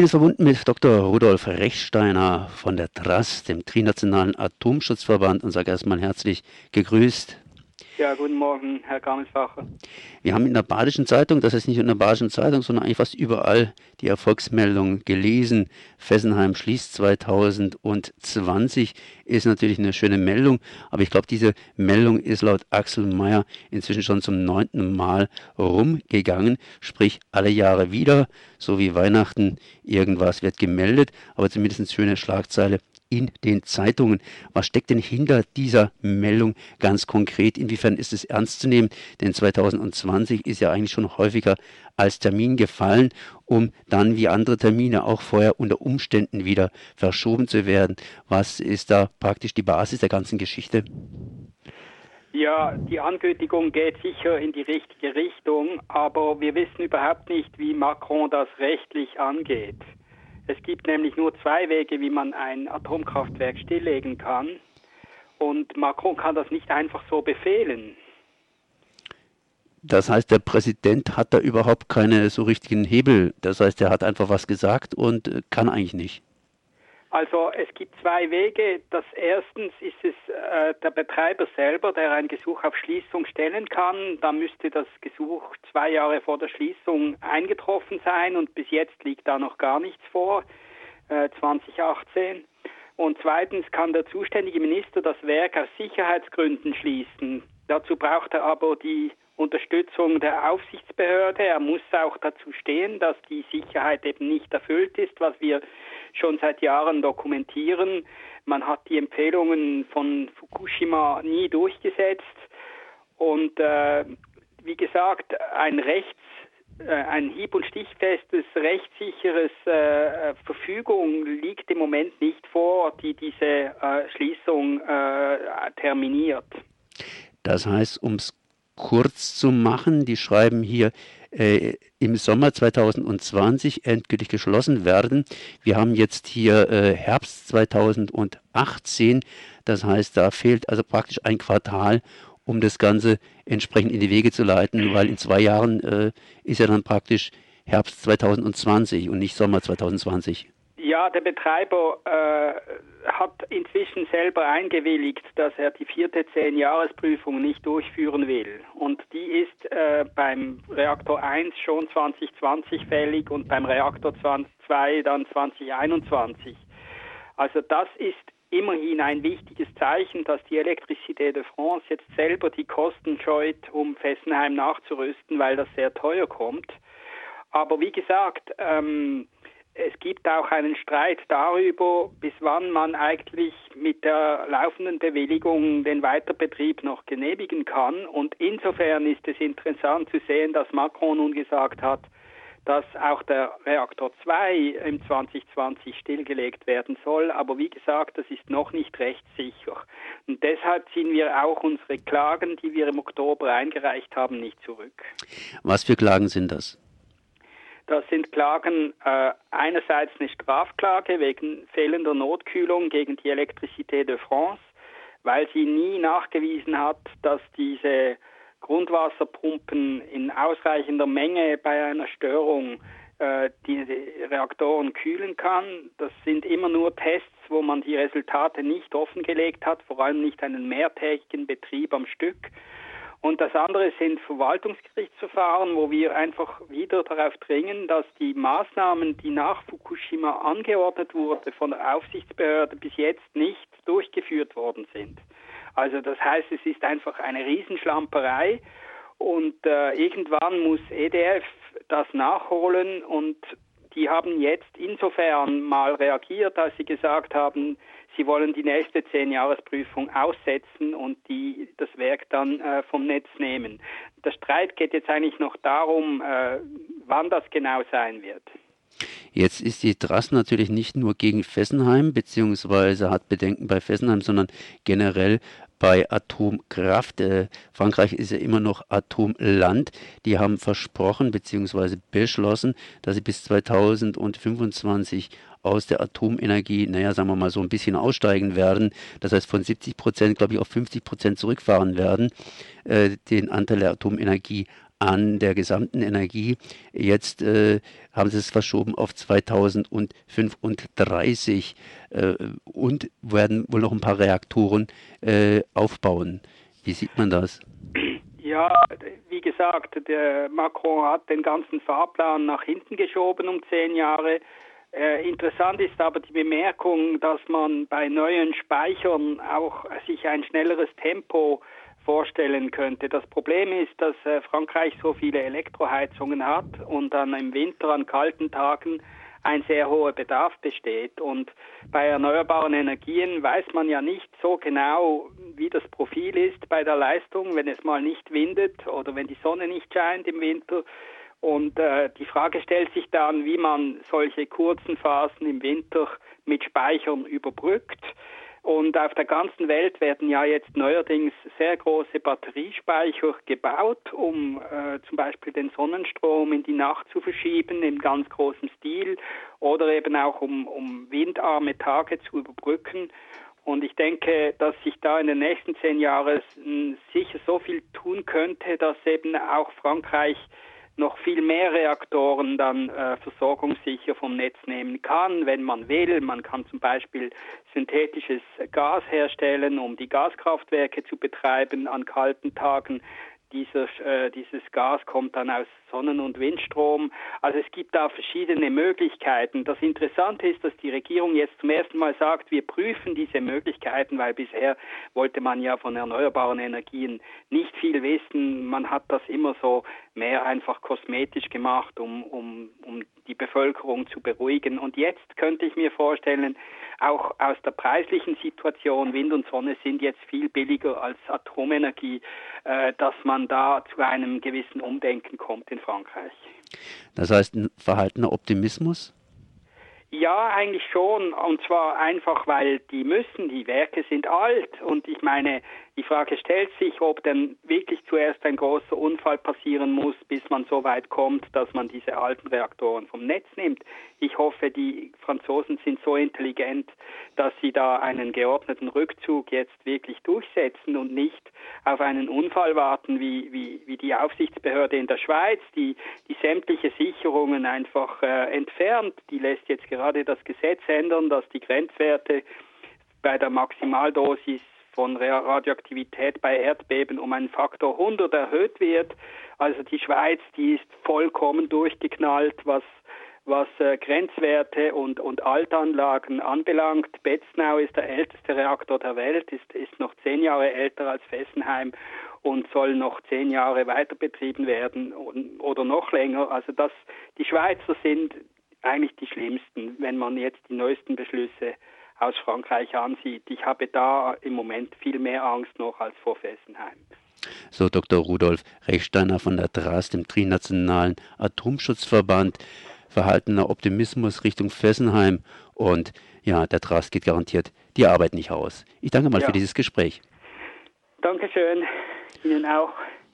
bin jetzt verbunden mit Dr. Rudolf Rechsteiner von der TRAS, dem Trinationalen Atomschutzverband, und sage erstmal herzlich gegrüßt. Ja, guten Morgen, Herr Gamelsbacher. Wir haben in der Badischen Zeitung, das ist nicht in der Badischen Zeitung, sondern eigentlich fast überall die Erfolgsmeldung gelesen. Fessenheim schließt 2020, ist natürlich eine schöne Meldung, aber ich glaube, diese Meldung ist laut Axel Mayer inzwischen schon zum neunten Mal rumgegangen, sprich alle Jahre wieder, so wie Weihnachten, irgendwas wird gemeldet, aber zumindest eine schöne Schlagzeile in den Zeitungen. Was steckt denn hinter dieser Meldung ganz konkret? Inwiefern ist es ernst zu nehmen? Denn 2020 ist ja eigentlich schon häufiger als Termin gefallen, um dann wie andere Termine auch vorher unter Umständen wieder verschoben zu werden. Was ist da praktisch die Basis der ganzen Geschichte? Ja, die Ankündigung geht sicher in die richtige Richtung, aber wir wissen überhaupt nicht, wie Macron das rechtlich angeht. Es gibt nämlich nur zwei Wege, wie man ein Atomkraftwerk stilllegen kann. Und Macron kann das nicht einfach so befehlen. Das heißt, der Präsident hat da überhaupt keine so richtigen Hebel. Das heißt, er hat einfach was gesagt und äh, kann eigentlich nicht. Also es gibt zwei Wege. Das erstens ist es äh, der Betreiber selber, der ein Gesuch auf Schließung stellen kann. Da müsste das Gesuch zwei Jahre vor der Schließung eingetroffen sein und bis jetzt liegt da noch gar nichts vor, äh, 2018. Und zweitens kann der zuständige Minister das Werk aus Sicherheitsgründen schließen. Dazu braucht er aber die Unterstützung der Aufsichtsbehörde. Er muss auch dazu stehen, dass die Sicherheit eben nicht erfüllt ist, was wir schon seit Jahren dokumentieren. Man hat die Empfehlungen von Fukushima nie durchgesetzt. Und äh, wie gesagt, ein Rechts äh, ein hieb- und stichfestes, rechtssicheres äh, Verfügung liegt im Moment nicht vor, die diese äh, Schließung äh, terminiert. Das heißt, um es kurz zu machen, die schreiben hier, äh, im Sommer 2020 endgültig geschlossen werden. Wir haben jetzt hier äh, Herbst 2018, das heißt, da fehlt also praktisch ein Quartal, um das Ganze entsprechend in die Wege zu leiten, weil in zwei Jahren äh, ist ja dann praktisch Herbst 2020 und nicht Sommer 2020. Ja, der Betreiber äh, hat inzwischen selber eingewilligt, dass er die vierte Zehn-Jahres-Prüfung nicht durchführen will. Und die ist äh, beim Reaktor 1 schon 2020 fällig und beim Reaktor 2 dann 2021. Also das ist immerhin ein wichtiges Zeichen, dass die Electricité de France jetzt selber die Kosten scheut, um Fessenheim nachzurüsten, weil das sehr teuer kommt. Aber wie gesagt, ähm, es gibt auch einen Streit darüber, bis wann man eigentlich mit der laufenden Bewilligung den Weiterbetrieb noch genehmigen kann. Und insofern ist es interessant zu sehen, dass Macron nun gesagt hat, dass auch der Reaktor 2 im 2020 stillgelegt werden soll. Aber wie gesagt, das ist noch nicht rechtssicher. Und deshalb ziehen wir auch unsere Klagen, die wir im Oktober eingereicht haben, nicht zurück. Was für Klagen sind das? Das sind Klagen äh, einerseits eine Strafklage wegen fehlender Notkühlung gegen die Electricité de France, weil sie nie nachgewiesen hat, dass diese Grundwasserpumpen in ausreichender Menge bei einer Störung äh, die Reaktoren kühlen kann. Das sind immer nur Tests, wo man die Resultate nicht offengelegt hat, vor allem nicht einen mehrtägigen Betrieb am Stück. Und das andere sind Verwaltungsgerichtsverfahren, wo wir einfach wieder darauf dringen, dass die Maßnahmen, die nach Fukushima angeordnet wurden von der Aufsichtsbehörde, bis jetzt nicht durchgeführt worden sind. Also das heißt, es ist einfach eine Riesenschlamperei und äh, irgendwann muss EDF das nachholen und die haben jetzt insofern mal reagiert, als sie gesagt haben, sie wollen die nächste Zehn-Jahres-Prüfung aussetzen und die, das Werk dann äh, vom Netz nehmen. Der Streit geht jetzt eigentlich noch darum, äh, wann das genau sein wird. Jetzt ist die Trass natürlich nicht nur gegen Fessenheim, beziehungsweise hat Bedenken bei Fessenheim, sondern generell bei Atomkraft. Äh, Frankreich ist ja immer noch Atomland. Die haben versprochen bzw. beschlossen, dass sie bis 2025 aus der Atomenergie, naja, sagen wir mal so ein bisschen aussteigen werden. Das heißt von 70 Prozent, glaube ich, auf 50 Prozent zurückfahren werden, äh, den Anteil der Atomenergie an der gesamten Energie. Jetzt äh, haben sie es verschoben auf 2035 äh, und werden wohl noch ein paar Reaktoren äh, aufbauen. Wie sieht man das? Ja, wie gesagt, der Macron hat den ganzen Fahrplan nach hinten geschoben um zehn Jahre. Äh, interessant ist aber die Bemerkung, dass man bei neuen Speichern auch sich ein schnelleres Tempo vorstellen könnte. Das Problem ist, dass äh, Frankreich so viele Elektroheizungen hat und dann im Winter an kalten Tagen ein sehr hoher Bedarf besteht. Und bei erneuerbaren Energien weiß man ja nicht so genau, wie das Profil ist bei der Leistung, wenn es mal nicht windet oder wenn die Sonne nicht scheint im Winter. Und äh, die Frage stellt sich dann, wie man solche kurzen Phasen im Winter mit Speichern überbrückt. Und auf der ganzen Welt werden ja jetzt neuerdings sehr große Batteriespeicher gebaut, um äh, zum Beispiel den Sonnenstrom in die Nacht zu verschieben im ganz großen Stil oder eben auch um, um windarme Tage zu überbrücken. Und ich denke, dass sich da in den nächsten zehn Jahren sicher so viel tun könnte, dass eben auch Frankreich noch viel mehr Reaktoren dann äh, versorgungssicher vom Netz nehmen kann, wenn man will. Man kann zum Beispiel synthetisches Gas herstellen, um die Gaskraftwerke zu betreiben an kalten Tagen. Dieser, äh, dieses Gas kommt dann aus Sonnen- und Windstrom. Also es gibt da verschiedene Möglichkeiten. Das Interessante ist, dass die Regierung jetzt zum ersten Mal sagt, wir prüfen diese Möglichkeiten, weil bisher wollte man ja von erneuerbaren Energien nicht viel wissen. Man hat das immer so mehr einfach kosmetisch gemacht, um, um, um die Bevölkerung zu beruhigen. Und jetzt könnte ich mir vorstellen, auch aus der preislichen Situation, Wind und Sonne sind jetzt viel billiger als Atomenergie, äh, dass man da zu einem gewissen Umdenken kommt in Frankreich. Das heißt, ein verhaltener Optimismus? Ja, eigentlich schon. Und zwar einfach, weil die müssen, die Werke sind alt. Und ich meine, die Frage stellt sich, ob denn wirklich zuerst ein großer Unfall passieren muss, bis man so weit kommt, dass man diese alten Reaktoren vom Netz nimmt. Ich hoffe, die Franzosen sind so intelligent, dass sie da einen geordneten Rückzug jetzt wirklich durchsetzen und nicht auf einen Unfall warten wie, wie, wie die Aufsichtsbehörde in der Schweiz, die, die sämtliche Sicherungen einfach äh, entfernt. Die lässt jetzt gerade das Gesetz ändern, dass die Grenzwerte bei der Maximaldosis von Radioaktivität bei Erdbeben um einen Faktor 100 erhöht wird. Also die Schweiz, die ist vollkommen durchgeknallt, was was äh, Grenzwerte und, und Altanlagen anbelangt. Betznau ist der älteste Reaktor der Welt, ist, ist noch zehn Jahre älter als Fessenheim und soll noch zehn Jahre weiter betrieben werden oder noch länger. Also das, die Schweizer sind eigentlich die schlimmsten, wenn man jetzt die neuesten Beschlüsse aus Frankreich ansieht. Ich habe da im Moment viel mehr Angst noch als vor Fessenheim. So Dr. Rudolf Rechsteiner von der DRAS, dem Trinationalen Atomschutzverband. Verhaltener Optimismus Richtung Fessenheim und ja, der DRAS geht garantiert die Arbeit nicht aus. Ich danke mal ja. für dieses Gespräch. Dankeschön. Ihnen auch.